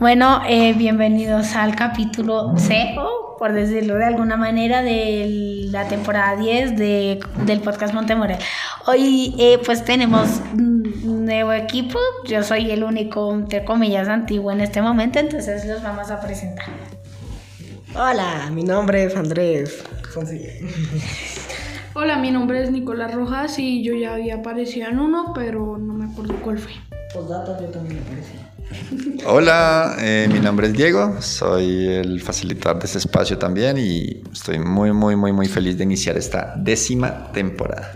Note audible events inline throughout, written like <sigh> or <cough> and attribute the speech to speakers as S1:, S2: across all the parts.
S1: Bueno, eh, bienvenidos al capítulo cero, por decirlo de alguna manera, de la temporada 10 de, del podcast Montemorel. Hoy eh, pues tenemos un nuevo equipo, yo soy el único, entre comillas, antiguo en este momento, entonces los vamos a presentar.
S2: Hola, mi nombre es Andrés.
S3: Hola, mi nombre es Nicolás Rojas y yo ya había aparecido en uno, pero no me acuerdo cuál fue.
S2: Postdata, yo también aparecí.
S4: Hola, eh, mi nombre es Diego, soy el facilitador de este espacio también y estoy muy, muy, muy, muy feliz de iniciar esta décima temporada.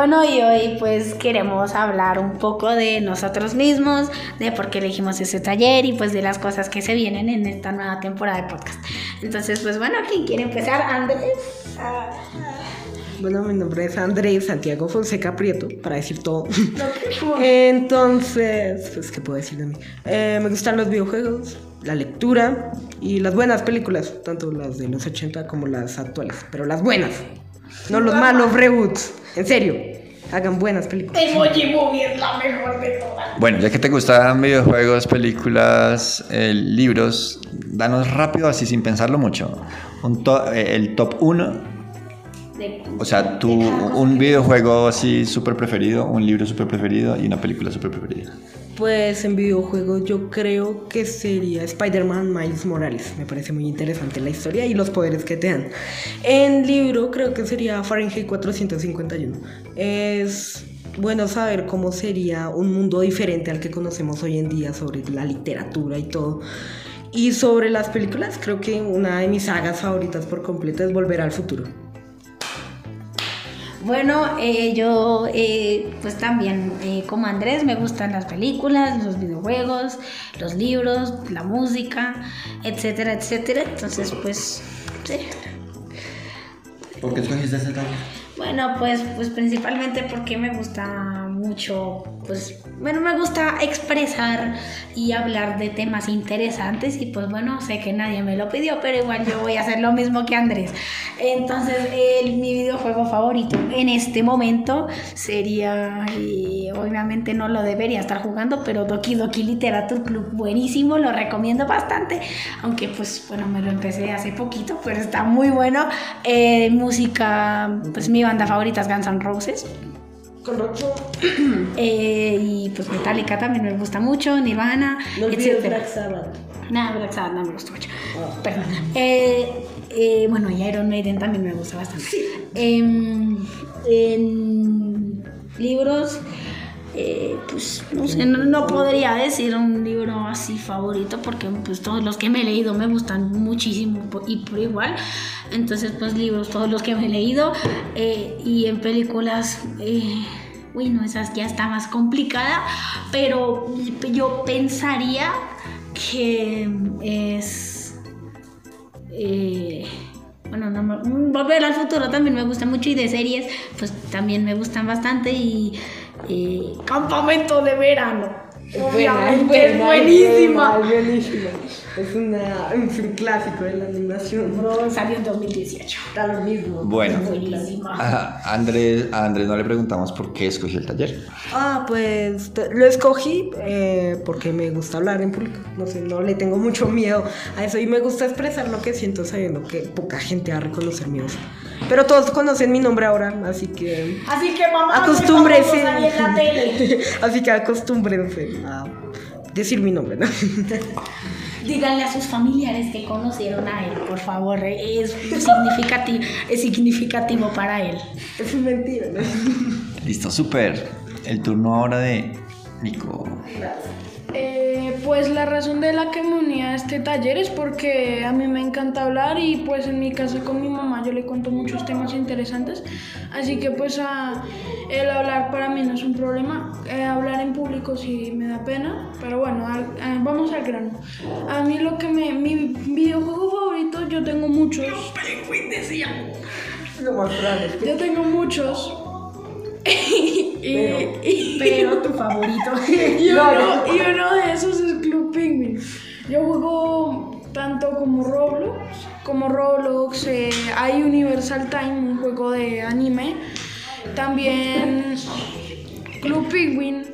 S1: Bueno, y hoy pues queremos hablar un poco de nosotros mismos, de por qué elegimos ese taller y pues de las cosas que se vienen en esta nueva temporada de podcast. Entonces, pues bueno, ¿quién quiere empezar? Andrés. Ah,
S2: Bueno, mi nombre es Andrés Santiago Fonseca Prieto, para decir todo. <laughs> Entonces, pues, ¿qué puedo decir de mí? Eh, me gustan los videojuegos, la lectura y las buenas películas, tanto las de los 80 como las actuales, pero las buenas, no los malos reboots. En serio, hagan buenas películas.
S1: Emoji Movie es la mejor de todas.
S4: Bueno, ya que te gustan videojuegos, películas, eh, libros, danos rápido, así sin pensarlo mucho, un to- eh, el top 1,
S1: De-
S4: o sea, tu, un videojuego así súper preferido, un libro súper preferido y una película súper preferida.
S2: Pues en videojuegos yo creo que sería Spider-Man Miles Morales. Me parece muy interesante la historia y los poderes que te dan. En libro creo que sería Fahrenheit 451. Es bueno saber cómo sería un mundo diferente al que conocemos hoy en día sobre la literatura y todo. Y sobre las películas, creo que una de mis sagas favoritas por completo es Volver al Futuro.
S1: Bueno, eh, yo eh, pues también eh, como Andrés me gustan las películas, los videojuegos, los libros, la música, etcétera, etcétera. Entonces pues sí.
S4: ¿Por qué escogiste ese taller?
S1: Bueno, pues, pues principalmente porque me gusta mucho, pues, bueno, me gusta expresar y hablar de temas interesantes y pues bueno, sé que nadie me lo pidió, pero igual yo voy a hacer lo mismo que Andrés. Entonces, el- mi videojuego favorito en este momento sería, obviamente no lo debería estar jugando, pero Doki Doki Literature Club, buenísimo, lo recomiendo bastante, aunque pues bueno, me lo empecé hace poquito, pero está muy bueno. Eh, música, pues mi banda favorita es Guns N' Roses.
S2: Correcto. <clears throat>
S1: Eh, y pues Metallica también me gusta mucho, Nirvana,
S2: No
S1: etc.
S2: Black Sabbath.
S1: Nada, Black Sabbath no me gusta mucho. Perdón. Eh, eh, bueno, y Iron Maiden también me gusta bastante. Em, en libros, eh, pues no sé, no, podría decir un libro así favorito porque pues todos los que me he leído me gustan muchísimo y por igual. Entonces, pues libros, todos los que me he leído. eh, y en películas... eh, Uy, no, esa ya está más complicada, pero yo pensaría que es... eh, bueno, no Volver al futuro también me gusta mucho y de series, pues también me gustan bastante y eh, Campamento de Verano. Obviamente, es buenísima.
S2: Es buenísima. Es una, es un clásico de la animación.
S1: Bro, salió en 2018.
S2: Está lo mismo.
S4: Bueno,
S1: Buenísima.
S4: a Andrés, a Andrés no le preguntamos por qué escogió el taller.
S2: Ah, pues lo escogí eh, porque me gusta hablar en público. No sé, no le tengo mucho miedo a eso y me gusta expresar lo que siento sabiendo que poca gente va a reconocer mi voz. Pero todos conocen mi nombre ahora, así que
S1: Así que mamá,
S2: acostúmbrense.
S1: salí en la tele. <laughs>
S2: así que acostúmbrense a decir mi nombre, ¿no? <laughs>
S1: Díganle a sus familiares que conocieron a él, por favor. Es significativo, es significativo para él.
S2: es mentira, ¿no?
S4: Listo, súper. El turno ahora de Nico.
S3: Eh, pues la razón de la que me uní a este taller es porque a mí me encanta hablar y pues en mi casa con mi mamá yo le cuento muchos temas interesantes. Así que pues a- el hablar para mí no es un problema. Eh, hablar en público sí me da pena. Pero bueno, al- eh, vamos al grano. A mí lo que me... Mi videojuego favorito, yo tengo muchos. Yo tengo muchos. <laughs> y-
S1: Pero tu favorito. <laughs>
S3: y uno, y uno de esos es Club Penguin. Yo juego tanto como Roblox, como Roblox, eh, hay Universal Time, un juego de anime, también Club Penguin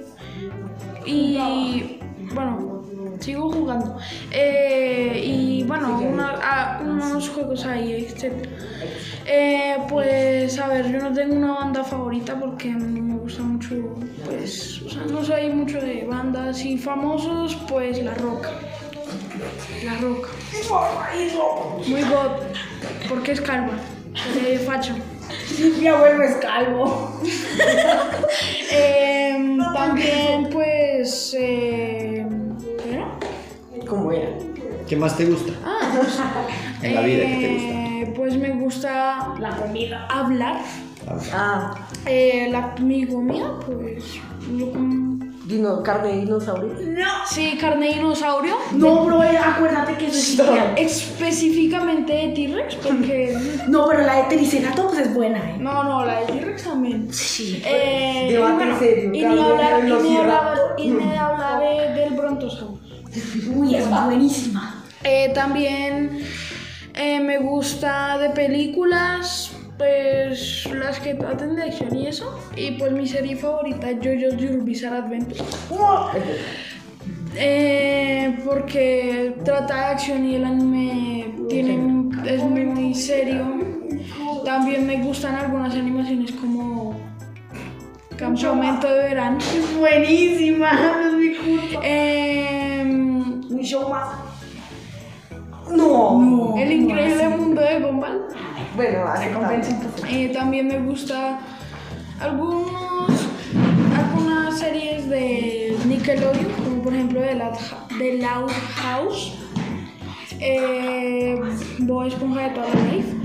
S3: y bueno, sigo jugando. Eh, y bueno, una- ah, unos juegos ahí, etc. Eh, pues a ver, yo no tengo una banda favorita porque me gusta mucho, pues, o sea, no soy mucho de bandas y famosos, pues La Roca. La Roca. Muy god, porque es calva, de facho.
S1: Mi abuelo es calvo.
S3: Em, también, pues, eh.
S2: ¿Cómo era?
S4: ¿Qué más te gusta? en la vida, ¿qué te gusta?
S3: Eh, Pues me gusta
S1: La comida.
S3: hablar.
S2: Ah,
S3: Eh, la, mi comida, pues, yo como-
S2: dino, carne de dinosaurio.
S3: Sí, carne de dinosaurio.
S1: No, bro, eh, acuérdate que eso es genial.
S3: Específicamente de T-Rex, porque... <laughs>
S1: No, pero la de Triceratops es buena, eh.
S3: No, no, la de T-Rex también.
S1: Sí.
S3: Eh, y,
S2: Debate
S3: bueno,
S2: serio,
S3: y ni hablar, y ni hablar, y ni hablar de- del Brontosaurus.
S1: Uy, es buenísima.
S3: Eh, también eh, me gusta de películas, pues las que traten de acción y eso. Y pues mi serie favorita es JoJo's Your Bizarre Adventure. Eh, porque trata de acción y el anime tiene, es muy serio. También me gustan algunas animaciones como Campamento de Verano.
S1: Buenísima. Es mi culpa.
S3: Em,
S2: No.
S3: el increíble mundo de Gumball.
S2: Bueno,
S3: Eh, también me gusta algunos, algunas series de Nickelodeon, como por ejemplo The Loud, The Loud House, eh, Bob Esponja de toda la life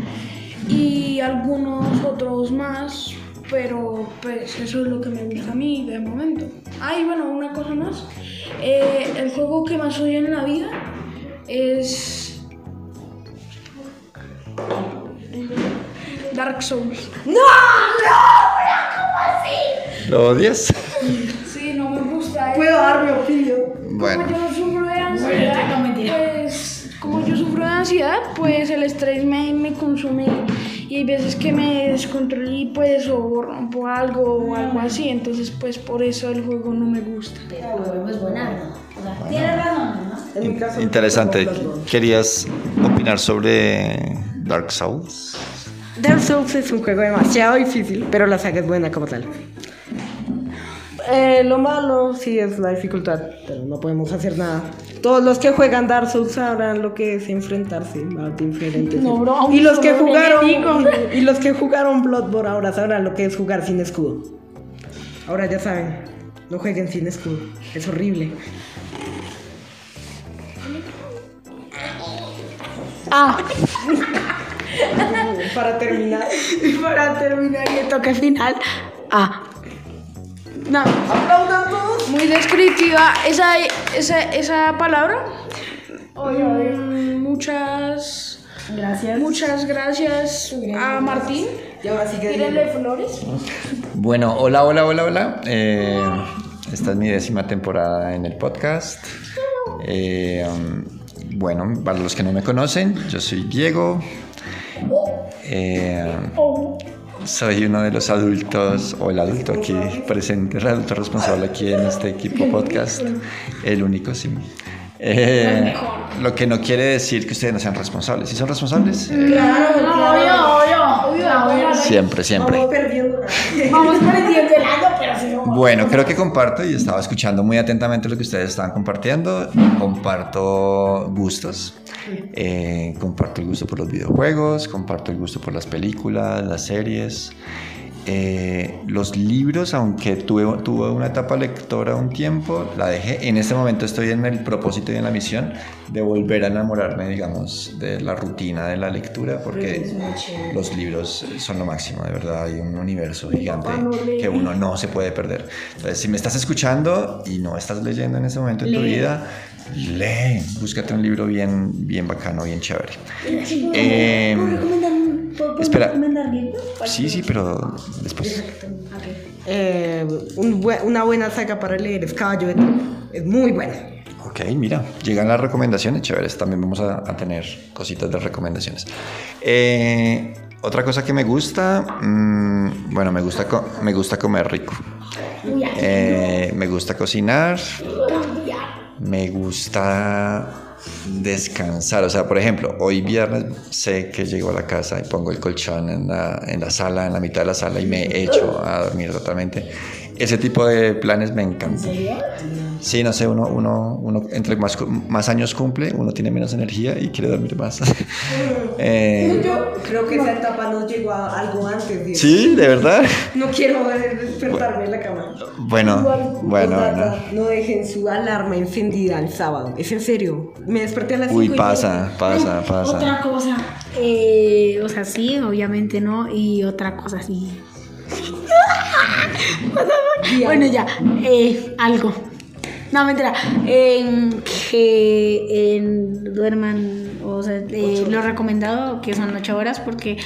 S3: y algunos otros más, pero pues eso es lo que me gusta a mí de momento. Ah, y bueno, una cosa más, eh, el juego que más odio en la vida es Dark Souls.
S4: ¿Lo odias?
S3: Sí, no me gusta.
S2: Puedo dar mi opinión.
S4: Bueno,
S3: Como yo sufro de ansiedad,
S1: no,
S3: pues como yo sufro de ansiedad, pues el estrés me, me consume y hay veces que me descontrolo y pues o rompo algo o algo así, entonces pues por eso el juego no me gusta.
S1: Pero el juego es buena, ¿no? Razón, ¿no?
S2: En mi caso.
S4: interesante. ¿Querías opinar sobre Dark Souls?
S2: Dark Souls es un juego demasiado difícil, pero la saga es buena como tal. Eh, lo malo sí es la dificultad, pero no podemos hacer nada. Todos los que juegan Dark Souls sabrán lo que es enfrentarse a diferentes.
S3: No, bro,
S2: y los que jugaron <laughs> y los que jugaron Bloodborne ahora sabrán lo que es jugar sin escudo. Ahora ya saben, no jueguen sin escudo, es horrible.
S3: Ah, <laughs>
S2: Para terminar,
S1: Y para terminar y el toque final. Ah.
S3: no,
S2: todos.
S3: muy descriptiva esa, esa, esa palabra. Mm, muchas,
S1: Gracias.
S3: muchas gracias a Martín.
S2: Y ahora sí que
S3: Tírenle flores.
S4: Bueno, hola, hola, hola, hola. Eh, esta es mi décima temporada en el podcast. Eh, um, bueno, para los que no me conocen, yo soy Diego. Eh, soy uno de los adultos, o el adulto aquí presente, el adulto responsable aquí en este equipo podcast. El único, sí. Eh, lo que no quiere decir que ustedes no sean responsables. ¿Sí son responsables? Eh,
S1: Claro, no, obvio, obvio. Claro,
S4: siempre, siempre.
S2: Vamos perdiendo.
S1: Vamos perdiendo el año, pero sí somos.
S4: Bueno, creo que comparto y estaba escuchando muy atentamente lo que ustedes estaban compartiendo. Comparto gustos. Eh, comparto el gusto por los videojuegos, comparto el gusto por las películas, las series. Eh, los libros, aunque tuve, tuve una etapa lectora un tiempo, la dejé. En este momento estoy en el propósito y en la misión de volver a enamorarme, digamos, de la rutina de la lectura, porque los libros son lo máximo, de verdad. Hay un universo gigante que uno no se puede perder. Entonces, si me estás escuchando y no estás leyendo en este momento en tu vida, lee, búscate un libro bien, bien bacano, bien chévere. Eh,
S1: ¿Puedo
S4: espera.
S1: recomendar libros?
S4: sí, sí, pero después.
S1: Ok.
S2: eh, un una buena saga para leer es Caballo de Troya. Es muy buena.
S4: Ok, mira, llegan las recomendaciones, chéveres. También vamos a, a tener cositas de recomendaciones. Eh, otra cosa que me gusta, mm, bueno, me gusta, me gusta comer rico. Eh, me gusta cocinar. Me gusta descansar. O sea, por ejemplo, hoy viernes sé que llego a la casa y pongo el colchón en la, en la sala, en la mitad de la sala y me echo a dormir totalmente. Ese tipo de planes me encantan. Sí, no sé, uno, uno, uno entre más, más años cumple, uno tiene menos energía y quiere dormir más. <laughs> Eh,
S2: Creo que esa etapa nos llegó a algo antes. Diego.
S4: sí, de verdad.
S2: No quiero despertarme en la cama.
S4: Bueno, bueno.
S2: No dejen su alarma encendida el sábado. Es en serio. Me desperté a las
S4: Uy,
S2: cinco y
S4: pasa, pasa, pasa.
S1: Otra cosa, eh, o sea, sí, obviamente no, y otra cosa, sí. <laughs> bueno, ya, eh, algo. No, mentira. que duerman, o sea, eh, lo recomendado que son ocho horas porque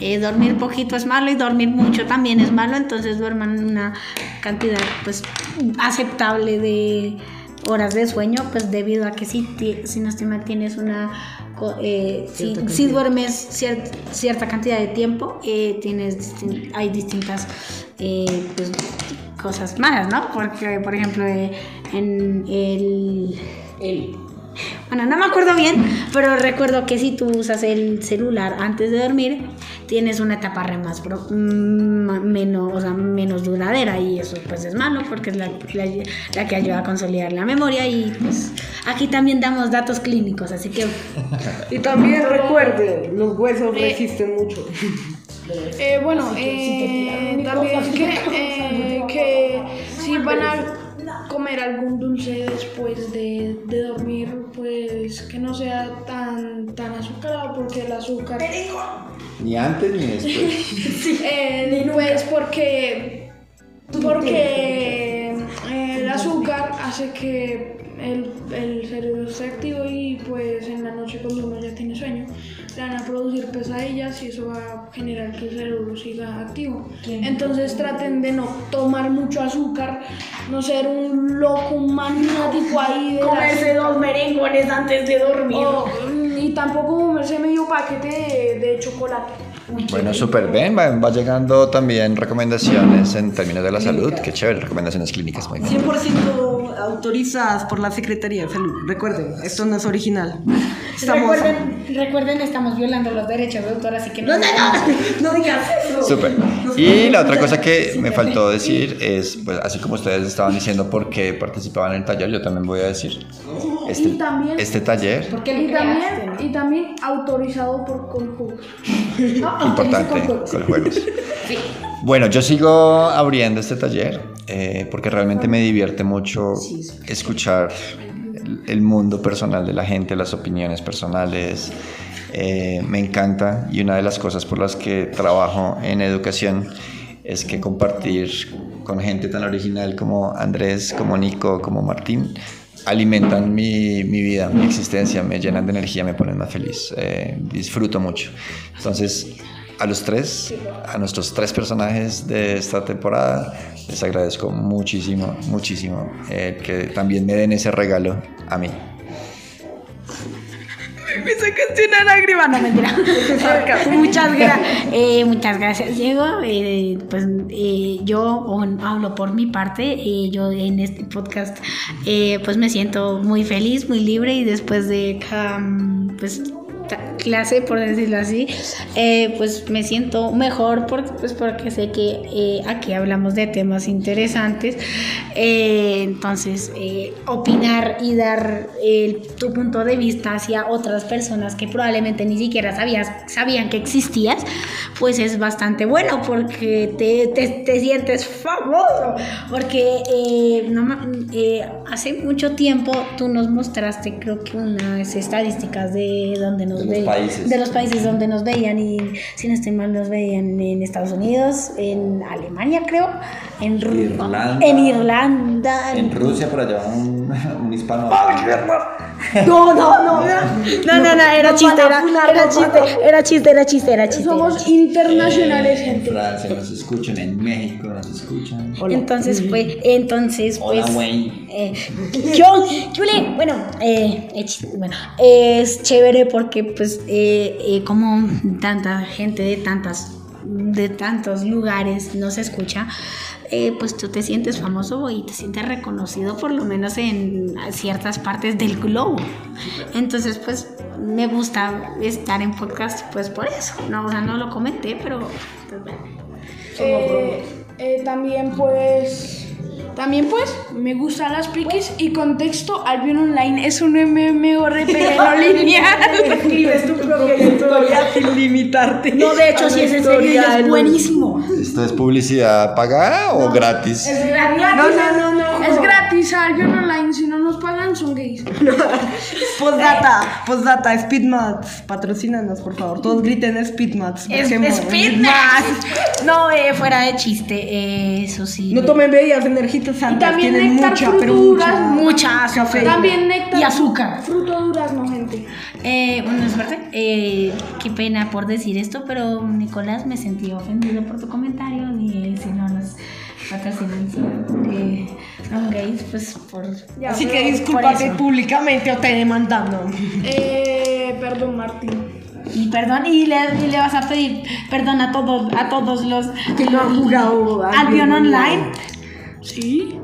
S1: eh, dormir poquito es malo y dormir mucho también es malo, entonces duerman una cantidad pues aceptable de horas de sueño, pues debido a que si, si no tienes una... eh, si, si duermes cier- cierta cantidad de tiempo, tienes distin- hay distintas pues, cosas malas, ¿no? Porque, por ejemplo, eh, en el... Bueno, no me acuerdo bien, pero recuerdo que si tú usas el celular antes de dormir, tienes una etapa re más pro- mm, menos, o sea, menos duradera y eso pues es malo porque es la, la- la que ayuda a consolidar la memoria y pues aquí también damos datos clínicos, así que <laughs>
S2: Y también recuerden, los huesos resisten mucho.
S3: Eh, bueno, eh, también que, eh, que si van a comer algún dulce después de, de dormir, pues que no sea tan, tan azucarado porque el azúcar...
S4: Ni antes ni después. <laughs>
S3: Eh, pues porque porque eh, el azúcar hace que el, el cerebro esté activo y pues en la noche cuando uno ya tiene sueño le van a producir pesadillas y eso va a generar que el cerebro siga activo. Entonces traten de no tomar mucho azúcar, no ser un loco, un maniático ahí de la
S1: comerse dos merengones antes de dormir.
S3: o, mm, y tampoco comerse medio paquete de, de chocolate.
S4: Bueno, súper bien. Va, va llegando también recomendaciones en términos de la salud. Qué chévere, recomendaciones clínicas. Muy bien.
S2: 100% autorizadas por la Secretaría de Salud. Recuerden, esto no es original. Estamos...
S1: Recuerden, recuerden, estamos violando los derechos de autor, así que no,
S2: No, no, no, no digas eso.
S4: Súper. Y la otra cosa que me faltó decir es, pues así como ustedes estaban diciendo por qué participaban en el taller, yo también voy a decir, este,
S3: Y también-
S4: este taller,
S1: ¿Por qué
S3: Y también,
S1: creaste?
S3: y también autorizado por Conjugos. <laughs>
S4: importante, con juegos. <laughs> Bueno, yo sigo abriendo este taller eh, porque realmente me divierte mucho escuchar el, mundo personal de la gente, las opiniones personales. Eh, me encanta y una de las cosas por las que trabajo en educación es que compartir con gente tan original como Andrés, como Nico, como Martín, alimentan mi, mi vida, mi existencia, me llenan de energía, me ponen más feliz, eh, disfruto mucho. Entonces, a los tres, a nuestros tres personajes de esta temporada, les agradezco muchísimo, muchísimo eh, que también me den ese regalo a mí.
S1: Me sacaste una lágrima, no mentira. <laughs> muchas, gra- eh, muchas gracias, Diego. Eh, pues eh, yo hablo por mi parte. eh, yo en este podcast, eh, pues me siento muy feliz, muy libre y después de cada, mm, pues clase, por decirlo así, eh, pues me siento mejor porque, pues porque sé que eh, aquí hablamos de temas interesantes. Eh, entonces, opinar y dar tu punto de vista hacia otras personas que probablemente ni siquiera sabías, sabían que existías, pues es bastante bueno porque te, te- te sientes famoso. Porque no hace mucho tiempo tú nos mostraste, creo que unas estadísticas de donde nos
S4: De los
S1: ve-
S4: países.
S1: de los países donde nos veían y si no estoy mal nos veían en Estados Unidos, en Alemania creo, en
S4: Irlanda.
S1: en Irlanda,
S4: En Rusia, por allá, un, <laughs> un hispano. <laughs>
S2: No, no, no.
S1: No, no, no, era chiste, era,
S2: funar,
S1: era chiste, era chiste, era chiste, era chiste.
S3: Somos internacionales,
S4: En
S3: gente.
S4: Francia nos escuchan, en México nos escuchan.
S1: Entonces, pues, entonces,
S4: Hola,
S1: pues,
S4: güey.
S1: eh, yo, Julie, bueno, eh, eh, ch- bueno, es chévere porque, pues, eh, eh, como tanta gente de tantas, de tantos lugares nos escucha, eh, pues tú te sientes famoso y te sientes reconocido por lo menos en ciertas partes del globo. Entonces, pues, me gusta estar en podcast, pues, por eso. No, o sea, no lo comenté, pero, pues, bueno.
S3: Eh, eh, también pues también pues me gustan las piquis y contexto Albion Online es un MMORPG no <laughs> lineal.
S2: Escribes tu propia historia sin limitarte.
S1: No, de hecho, si es en serio, es buenísimo.
S4: ¿Esto es publicidad pagada o gratis?
S3: Es gratis.
S2: No, no, no, no.
S3: Es gratis Albion Online, pagan son gays. <laughs>
S2: Postdata, postdata, Speedmats, patrocínanos por favor. Todos griten Speedmats.
S1: Es, fitness. No, eh, fuera de chiste, eh, eso sí.
S2: No tomen bebidas energitas santas,
S3: también
S2: tienen
S3: néctar
S2: mucha,
S3: fruto
S2: pero mucha,
S1: Mucha azúcar.
S2: cafeína.
S3: También néctar
S1: Y azúcar.
S3: Fruto durazno, gente.
S1: Eh, bueno, es verdad. Eh, qué pena por decir esto, pero Nicolás, me sentí ofendido por tu comentario. Y si no nos patrocinan, son, eh, son gays, pues por.
S3: Ya,
S2: Así que discúlpate públicamente o te demandando.
S3: Eh, perdón, Martín.
S1: Y perdón, y le, y le vas a pedir perdón a todos, a todos los
S2: Que no han jugado
S1: Albion Online.
S3: Sí.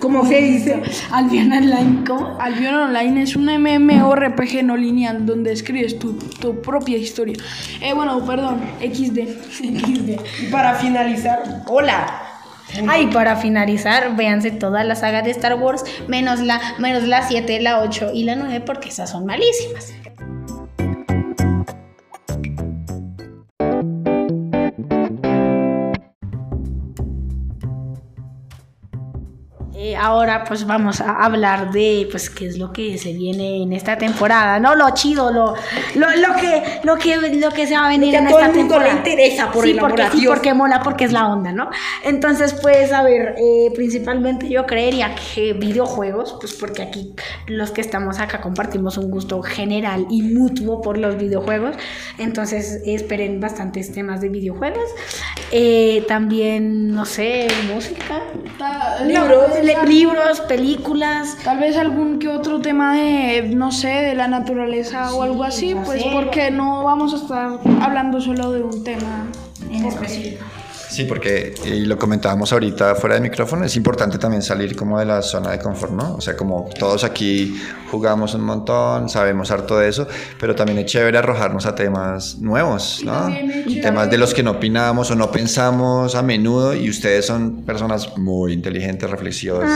S2: ¿Cómo se dice?
S1: Albion Online, ¿cómo?
S3: Albion Online es un MMORPG no lineal donde escribes tu, tu propia historia. Eh, bueno, perdón, XD. <laughs>
S2: Y para finalizar, hola.
S1: Ay, para finalizar, véanse toda la saga de Star Wars, menos la, menos la 7, la 8 y la 9, porque esas son malísimas. Ahora pues vamos a hablar de pues qué es lo que se viene en esta temporada, no lo chido, lo, lo, lo que lo que lo que se va a venir
S2: que a
S1: en
S2: todo
S1: esta
S2: el mundo le interesa por
S1: sí,
S2: el
S1: porque, sí, porque mola, porque es la onda, ¿no? Entonces, pues, a ver, eh, principalmente yo creería que videojuegos, pues porque aquí los que estamos acá compartimos un gusto general y mutuo por los videojuegos, entonces esperen bastantes temas de videojuegos. Eh, también, no sé, música,
S3: Ta-
S1: libros,
S3: tal-
S1: le- libros, películas.
S3: Tal vez algún que otro tema de, no sé, de la naturaleza o algo así, pues
S1: sé.
S3: porque no vamos a estar hablando solo de un tema.
S1: En específico.
S4: Sí, porque, y lo comentábamos ahorita fuera de micrófono, es importante también salir como de la zona de confort, ¿no? O sea, como todos aquí jugamos un montón, sabemos harto de eso, pero también es chévere arrojarnos a temas nuevos, ¿no? Temas de los que no opinamos o no pensamos a menudo y ustedes son personas muy inteligentes, reflexivas,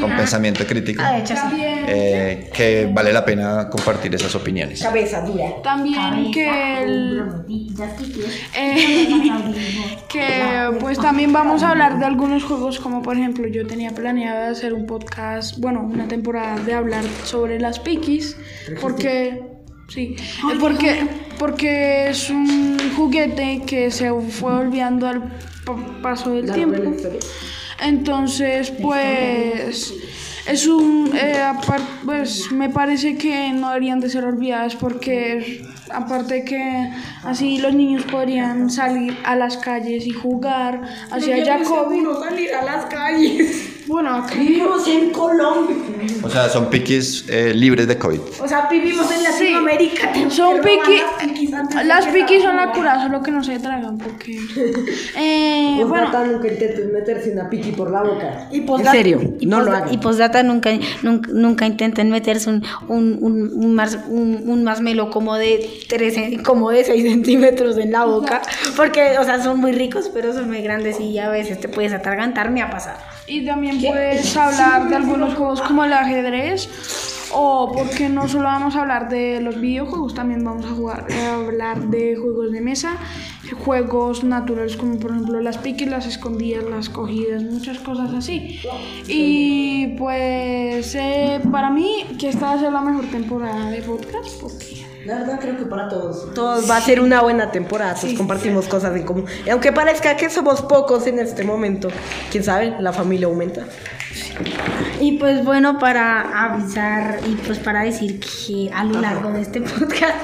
S4: con pensamiento crítico,
S1: Ah, de hecho, sí.
S4: Eh, que vale la pena compartir esas opiniones.
S2: Cabeza dura.
S3: también que el, eh, <laughs> que pues también vamos a hablar de algunos juegos como por ejemplo yo tenía planeado hacer un podcast, bueno, una temporada de hablar sobre las Pikis porque sí, eh, porque porque es un juguete que se fue olvidando al pa- paso del tiempo. Entonces, pues es un eh, pues me parece que no deberían de ser olvidadas porque aparte que así los niños podrían salir a las calles y jugar así haya COVID.
S2: salir a las calles.
S3: Bueno, aquí
S2: Vivimos en Colombia.
S4: O sea, son piquis eh, libres de COVID.
S1: O sea, vivimos en Latinoamérica. te-
S3: son
S1: piquis
S3: las piquis son la cura, solo que no se tragan porque <laughs> eh, bueno,
S2: Postdata nunca intenten meterse una piqui por la boca.
S1: Y
S2: en serio,
S1: y
S2: no lo hagan.
S1: Y postdata nunca, nunca, nunca intenten meterse un, un, un, un, mas- un, un masmelo como de 13, como de 6 <laughs> centímetros en la boca. Porque, o sea, son muy ricos, pero son muy grandes y a veces te puedes atragantar, me ha pasado.
S3: Y también puedes hablar de algunos juegos como el ajedrez. O porque no solo vamos a hablar de los videojuegos, también vamos a jugar, a hablar de juegos de mesa, juegos naturales como por ejemplo las piques, las escondidas, las cogidas, muchas cosas así. Y pues eh, para mí que esta va a ser la mejor temporada de podcast porque
S2: La verdad creo que para todos. Todos va a ser una buena temporada, todos compartimos cosas en común. Y aunque parezca que somos pocos en este momento, quién sabe, la familia aumenta.
S1: Y pues bueno, para avisar y pues para decir que a lo largo de este <laughs> podcast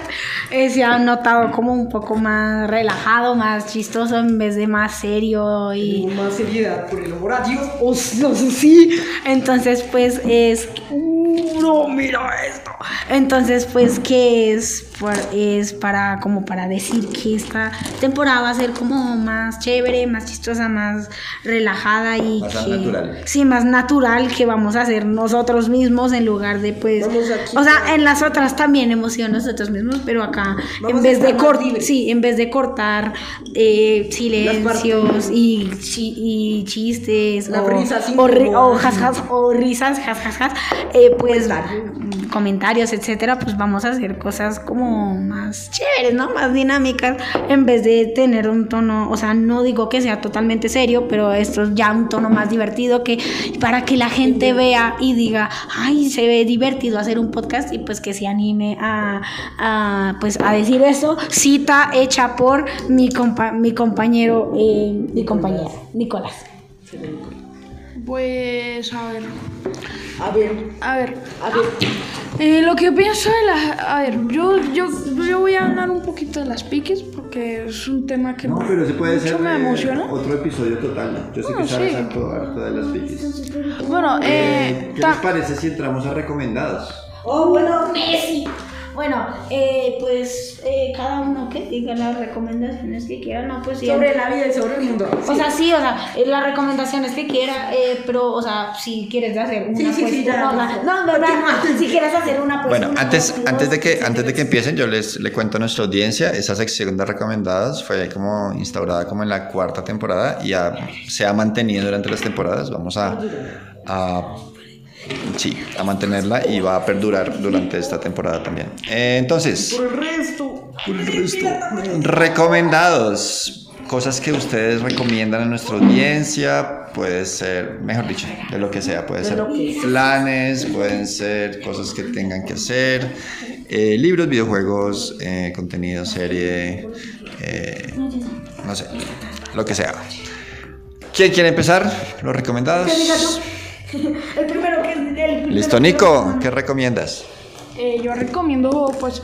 S1: eh, se ha notado como un poco más relajado, más chistoso en vez de más serio y...
S2: Tengo más seriedad por el amor a Dios.
S1: Oh, no sé, sí. Entonces, pues es. Uh, no, mira esto. Entonces, pues, que es, es para como para decir que esta temporada va a ser como más chévere, más chistosa, más relajada y
S4: Más
S1: que
S4: natural.
S1: sí, más natural que vamos a ser nosotros mismos en lugar de pues, o sea, en las otras también hemos sido nosotros mismos, pero acá
S2: Vamos
S1: en vez de cortar, sí, en vez de cortar eh, silencios y, chi- y chistes
S2: Las
S1: o,
S2: risas
S1: o, ri- risas, eh, pues mm, comentarios, etcétera, pues vamos a hacer cosas como más chéveres, ¿no? Más dinámicas, en vez de tener un tono, o sea, no digo que sea totalmente serio, pero esto es ya un tono más divertido que para que la gente vea y diga, ay, se ve divertido hacer un podcast y pues que se anime a, a, pues a decir eso. Cita hecha por mi, compa- mi compañero eh, mi compañera, Nicolás.
S3: Pues a ver,
S2: A ver,
S3: a ver.
S2: a ver.
S3: Eh, lo que pienso de la... A ver, yo, yo, yo voy a hablar un poquito de las piques porque es un tema que
S4: No, pero se puede
S3: mucho
S4: ser
S3: me emociona.
S4: otro episodio total. Yo sé que
S3: Bueno,
S4: sabes
S3: sí.
S4: harto, harto de las piques.
S3: Bueno,
S4: Eh,
S3: eh,
S4: ¿Qué les parece si entramos a recomendados?
S1: Oh, bueno, Messi. Bueno, eh, pues cada uno que diga las recomendaciones que quiera, no, pues sí.
S2: Sobre la vida y sobre el mundo.
S1: O sea, sí, o sea, eh, las recomendaciones que quiera, eh, pero, o sea, si quieres hacer una,
S2: Sí, sí,
S1: pues,
S2: sí, ya,
S1: no,
S2: ya.
S1: no, no, verdad, <laughs> si quieres hacer una, pues,
S4: Bueno,
S1: una,
S4: antes, antes, de que, antes de que empiecen, yo les le cuento a nuestra audiencia, esa sección de recomendados fue como instaurada como en la cuarta temporada y ha- se ha mantenido durante las temporadas. Vamos a, a, sí, a mantenerla y va a perdurar durante esta temporada también. Eh, entonces,
S2: Por el resto.
S4: por el resto, recomendados. Cosas que ustedes recomiendan a nuestra audiencia, puede ser, mejor dicho, de lo que sea, puede ser planes, pueden ser cosas que tengan que hacer, eh, libros, videojuegos, eh, contenido, serie, eh, no sé, lo que sea. ¿Quién quiere empezar? ¿Los recomendados? <laughs>
S1: El primero que el primero
S4: Listo, Nico, ¿qué recomiendas?
S3: eh, yo recomiendo, pues,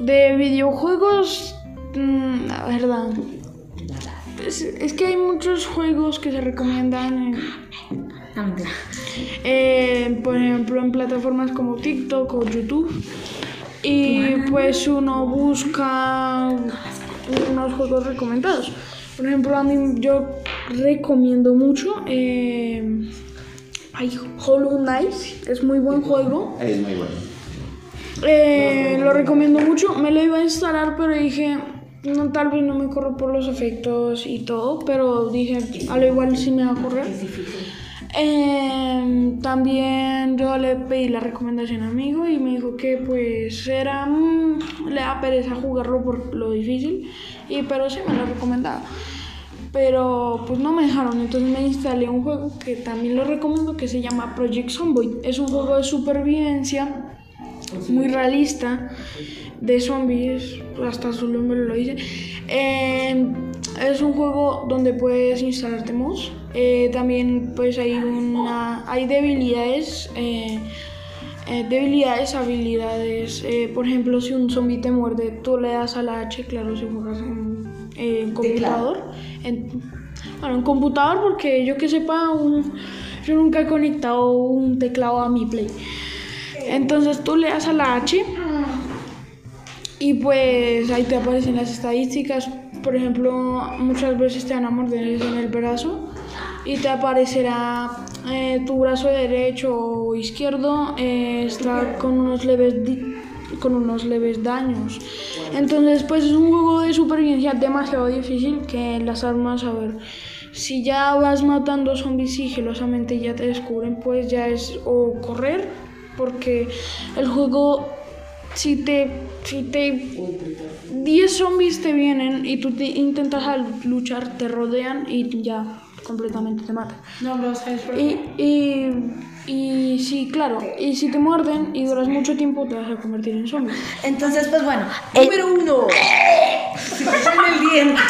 S3: de videojuegos, mm, la verdad. Es, es que hay muchos juegos que se recomiendan, en- eh, por ejemplo, en plataformas como TikTok o YouTube. Y pues uno busca unos juegos recomendados. Por ejemplo, a mí yo recomiendo mucho eh, ay, Hollow Knight, es muy buen juego.
S4: Es muy bueno.
S3: Eh, lo recomiendo mucho. Me lo iba a instalar, pero dije, no, tal vez no me corro por los efectos y todo, pero dije, a lo igual sí me va a correr. Eh, también yo le pedí la recomendación a mi amigo y me dijo que pues era mm, le da pereza jugarlo por lo difícil y pero sí me lo recomendaba pero pues no me dejaron entonces me instalé un juego que también lo recomiendo que se llama Project Zomboid es un juego de supervivencia muy realista de zombies, hasta su nombre lo dice. Eh, es un juego donde puedes instalarte mods. Eh, también pues hay una, hay debilidades, eh, eh, debilidades, habilidades. Eh, por ejemplo, si un zombie te muerde, tú le das a la H, claro, si juegas en, en computador. En, bueno, en computador porque yo que sepa, un- yo nunca he conectado un teclado a mi Play. Entonces tú le das a la H y pues ahí te aparecen las estadísticas. Por ejemplo, muchas veces te van a morder en el brazo y te aparecerá eh, tu brazo derecho o izquierdo eh, está con unos leves con unos leves daños. Entonces, pues es un juego de supervivencia demasiado difícil que las armas, a ver, si ya vas matando zombies sigilosamente y ya te descubren, pues ya es o correr, porque el juego si te, si te 10 zombies te vienen y tú te intentas luchar, te rodean y ya completamente te matan.
S1: No, bro, ¿sabes por
S3: Y, y, y sí, claro, y si te muerden y duras mucho tiempo, te vas a convertir en zombie.
S1: Entonces, pues bueno. eh,
S2: Número uno. Se el diente.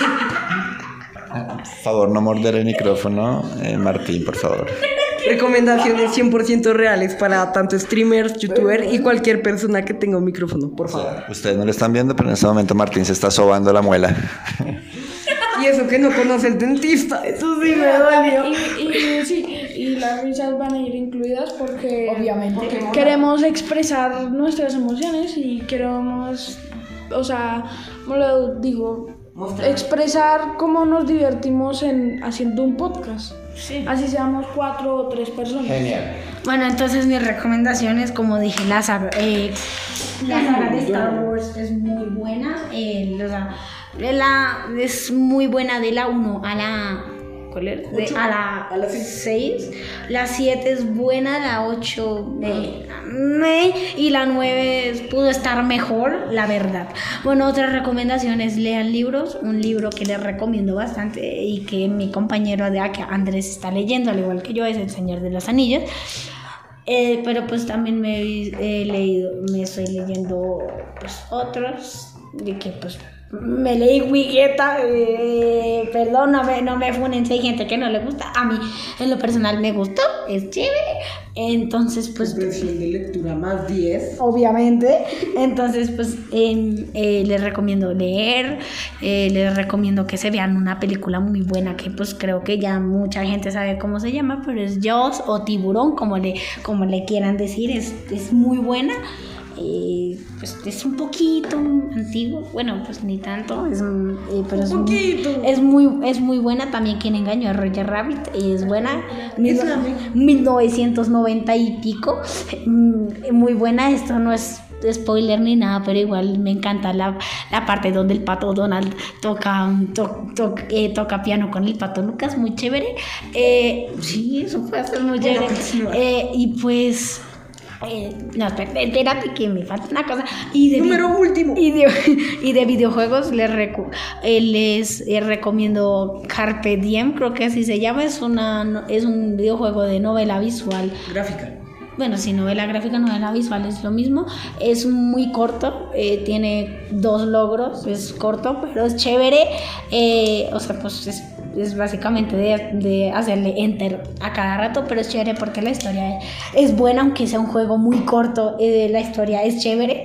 S4: Por favor, no morder el micrófono. Eh, Martín, por favor.
S2: Recomendaciones 100% reales para tanto streamers, youtubers y cualquier persona que tenga un micrófono, por favor.
S4: Ustedes no lo están viendo, pero en este momento Martín se está sobando la muela.
S2: Y eso que no conoce el dentista. Eso sí me dolió.
S3: Y, y- sí, y las risas van a ir incluidas porque
S1: Obviamente.
S3: queremos expresar nuestras emociones y queremos, o sea, ¿cómo lo digo? Expresar cómo nos divertimos en haciendo un podcast.
S1: Sí.
S3: Así seamos cuatro o tres personas.
S4: Genial.
S1: Bueno, entonces mis recomendaciones, como dije, la saga, eh, la saga de Star Wars es muy buena. eh, o sea, la, es muy buena de la 1 a la... ¿Cuál era? De- a la,
S2: A la
S1: 6. La 7 es buena, la 8 eh, meh, y la 9 pudo estar mejor, la verdad. Bueno, otras recomendaciones, lean libros. Un libro que les recomiendo bastante y que mi compañero de acá, Andrés, está leyendo, al igual que yo, es El Señor de los Anillos. Eh, pero pues también me he leído, me estoy leyendo pues otros, de que pues me leí Wigueta, eh, perdón, no me, no me funen si hay gente que no le gusta, a mí en lo personal me gustó, es chévere, entonces pues
S2: Comprensión de lectura más 10.
S1: obviamente. Entonces, pues em, eh, les recomiendo leer, eh, les recomiendo que se vean una película muy buena que pues creo que ya mucha gente sabe cómo se llama, pero es Jaws o Tiburón, como le, como le quieran decir, es, es muy buena. Eh, pues es un poquito antiguo, bueno, pues ni tanto, es, eh, pero es, muy- es muy es muy buena. También quien engañó a Roger Rabbit es buena, mil- 1990 y pico, Mm, muy buena. Esto no es spoiler ni nada, pero igual me encanta la, la parte donde el pato Donald toca to- to- eh, toca piano con el pato Lucas, muy chévere. Eh, sí, eso fue hacer muy chévere. Eh, y pues eh, no, espérate, que me falta una cosa. Y de
S2: Número último.
S1: Y de, <laughs> y de videojuegos les, recu- eh, les eh, recomiendo Carpe Diem, creo que así se llama. Es, una, es un videojuego de novela visual.
S2: Gráfica.
S1: Bueno, si novela gráfica, novela visual es lo mismo. Es muy corto, eh, tiene dos logros, es corto, pero es chévere. eh, o sea, pues es, es básicamente de, de hacerle enter a cada rato, pero es chévere porque la historia es buena, aunque sea un juego muy corto, eh, la historia es chévere.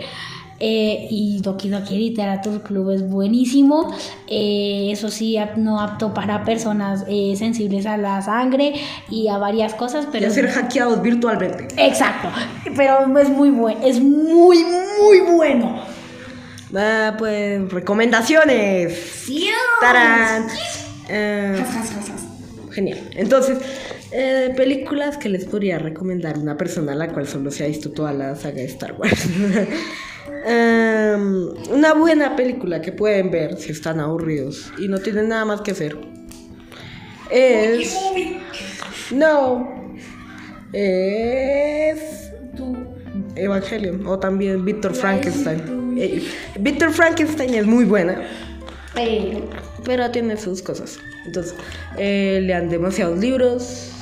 S1: Eh, y Doki Doki Literature Club es buenísimo. Eh, eso sí, no apto para personas eh, sensibles a la sangre y a varias cosas,
S2: Y
S1: pero
S2: a ser hackeados virtualmente.
S1: Exacto, pero es muy bueno, es muy, muy bueno.
S2: Ah, pues recomendaciones. ¡Tarán! Eh, genial. Entonces, eh, películas que les podría recomendar una persona a la cual solo se ha visto toda la saga de Star Wars. <laughs> Em, una buena película que pueden ver si están aburridos y no tienen nada más que hacer es. No. Es. Evangelion o también Víctor Frankenstein. Eh, Víctor Frankenstein es muy buena,
S1: Pero,
S2: pero tiene sus cosas. Entonces, eh, lean demasiados libros.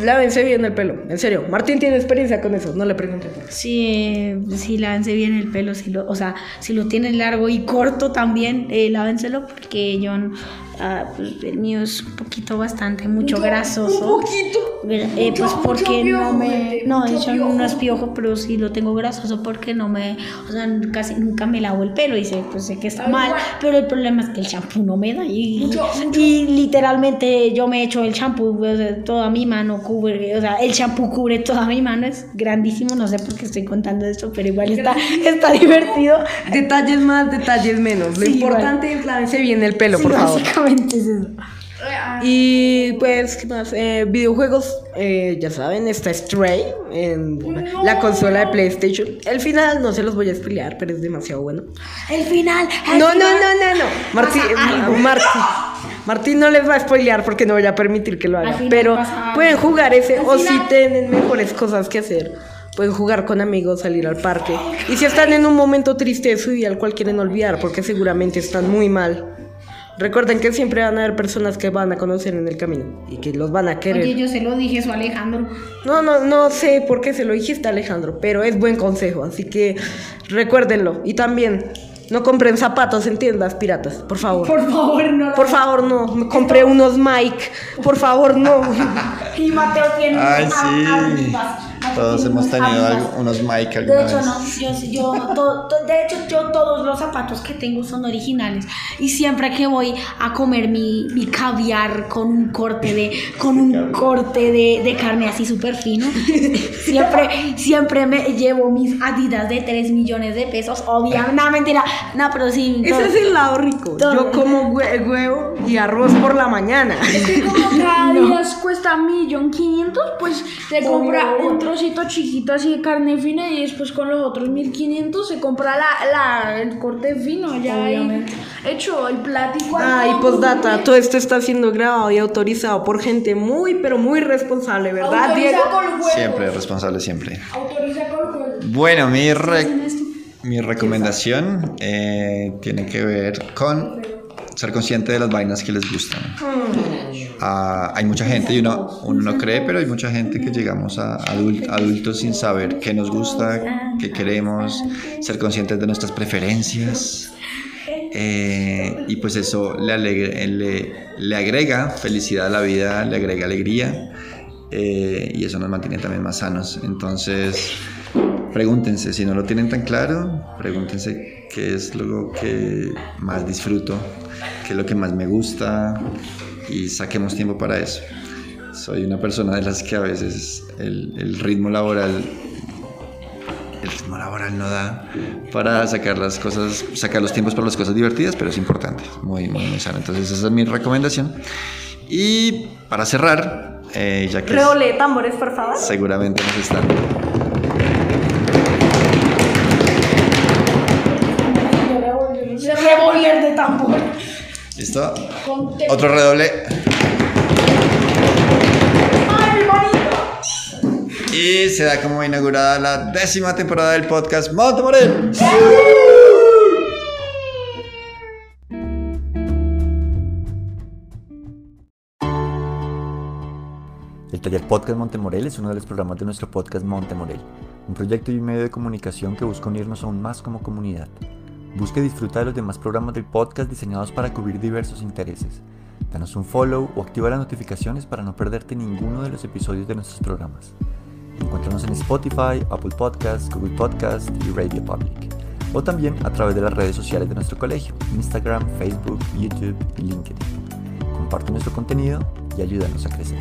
S2: Lávense bien el pelo, en serio. Martín tiene experiencia con eso, no le pregunto.
S1: eh, si lávense bien el pelo, si lo, o sea, si lo tienen largo y corto también, eh, lávenselo porque yo, ah, pues el mío es un poquito bastante, mucho grasoso.
S2: Un poquito.
S1: Eh, pues porque no me. No, de hecho no es piojo, pero sí lo tengo grasoso porque no me. O sea, casi nunca me lavo el pelo y sé, pues sé que está mal. Pero el problema es que el champú no me da. Y, literalmente yo me echo el champú, o sea, toda mi mano cubre. O sea, el champú cubre toda mi mano. Es grandísimo. No sé por qué estoy contando esto, pero igual está, está divertido.
S2: Detalles más, detalles menos. Lo
S1: Sí,
S2: importante es lávense bien el pelo,
S1: Sí,
S2: por favor.
S1: Eso.
S2: Y pues, ¿qué más? Eh, videojuegos, eh, ya saben, está Stray en la consola de PlayStation. El final no se los voy a spoilear, pero es demasiado bueno.
S1: El final. el
S2: No, no,
S1: final.
S2: no, no, no. Martín. Martín, Martín no les va a spoilear porque no voy a permitir que lo haga. Pero pueden jugar ese o si tienen mejores cosas que hacer. Pueden jugar con amigos, salir al parque. Y si están en un momento triste de su vida, al cual quieren olvidar, porque seguramente están muy mal. Recuerden que siempre van a haber personas que van a conocer en el camino y que los van a querer.
S1: Oye, yo se lo dije eso a Alejandro.
S2: No, no, no sé por qué se lo dijiste Alejandro, pero es buen consejo, así que recuérdenlo. Y también No compren zapatos en tiendas piratas, por favor.
S1: Por favor, no.
S2: Por favor, no. Me compré unos Mike. Por favor, no. <laughs>
S1: Y Mateo tiene
S4: Ay, sí. Todos hemos tenido algo- unos Mike
S1: De
S4: alguna
S1: hecho,
S4: vez.
S1: no, yo, yo, to- to- de hecho, yo todos los zapatos que tengo son originales. Y siempre que voy a comer mi, mi caviar con un corte de, con un corte de, de carne así súper fino, <laughs> siempre, siempre me llevo mis adidas de 3 millones de pesos. Obviamente, no, mentira, no, pero sí.
S2: Ese es el lado rico.
S1: Todo.
S2: Yo como hue- huevo y arroz por la mañana.
S3: Es que como <laughs> cada día cuesta millón quinientos, pues te compra un trocito chiquito así de carne fina y después con los otros mil quinientos se compra la, la, el corte fino ya ahí hecho, el plático.
S2: Ah, y postdata, todo esto está siendo grabado y autorizado por gente muy, pero muy responsable, ¿verdad,
S3: Autoriza
S2: Diego?
S3: con juegos.
S4: Siempre, responsable siempre.
S3: Autoriza con juegos.
S4: Bueno, mi, re- mi recomendación eh, tiene que ver con ser consciente de las vainas que les gustan. Ah, hay mucha gente, y uno, uno no cree, pero hay mucha gente que llegamos a adul- adultos sin saber qué nos gusta, qué queremos, ser conscientes de nuestras preferencias. Eh, y pues eso le, alegre- le, le agrega felicidad a la vida, le agrega alegría eh, y eso nos mantiene también más sanos. Entonces, pregúntense, si no lo tienen tan claro, pregúntense qué es lo que más disfruto, qué es lo que más me gusta y saquemos tiempo para eso. Soy una persona de las que a veces el, el ritmo laboral el ritmo laboral no da para sacar las cosas, sacar los tiempos para las cosas divertidas, pero es importante, muy, muy, muy sano. Entonces esa es mi recomendación. Y para cerrar, eh, ya que
S2: Redoble de tambores, por favor.
S4: seguramente nos están... ¿Listo? Otro redoble. Y se da como inaugurada la décima temporada del podcast Monte Morel. El taller Podcast Montemorel es uno de los programas de nuestro podcast Montemorel, un proyecto y un medio de comunicación que busca unirnos aún más como comunidad. Busca y disfruta de los demás programas del podcast diseñados para cubrir diversos intereses. Danos un follow o activa las notificaciones para no perderte ninguno de los episodios de nuestros programas. Encuéntranos en Spotify, Apple Podcasts, Google Podcasts y Radio Public. O también a través de las redes sociales de nuestro colegio, Instagram, Facebook, YouTube y LinkedIn. Comparte nuestro contenido y ayúdanos a crecer.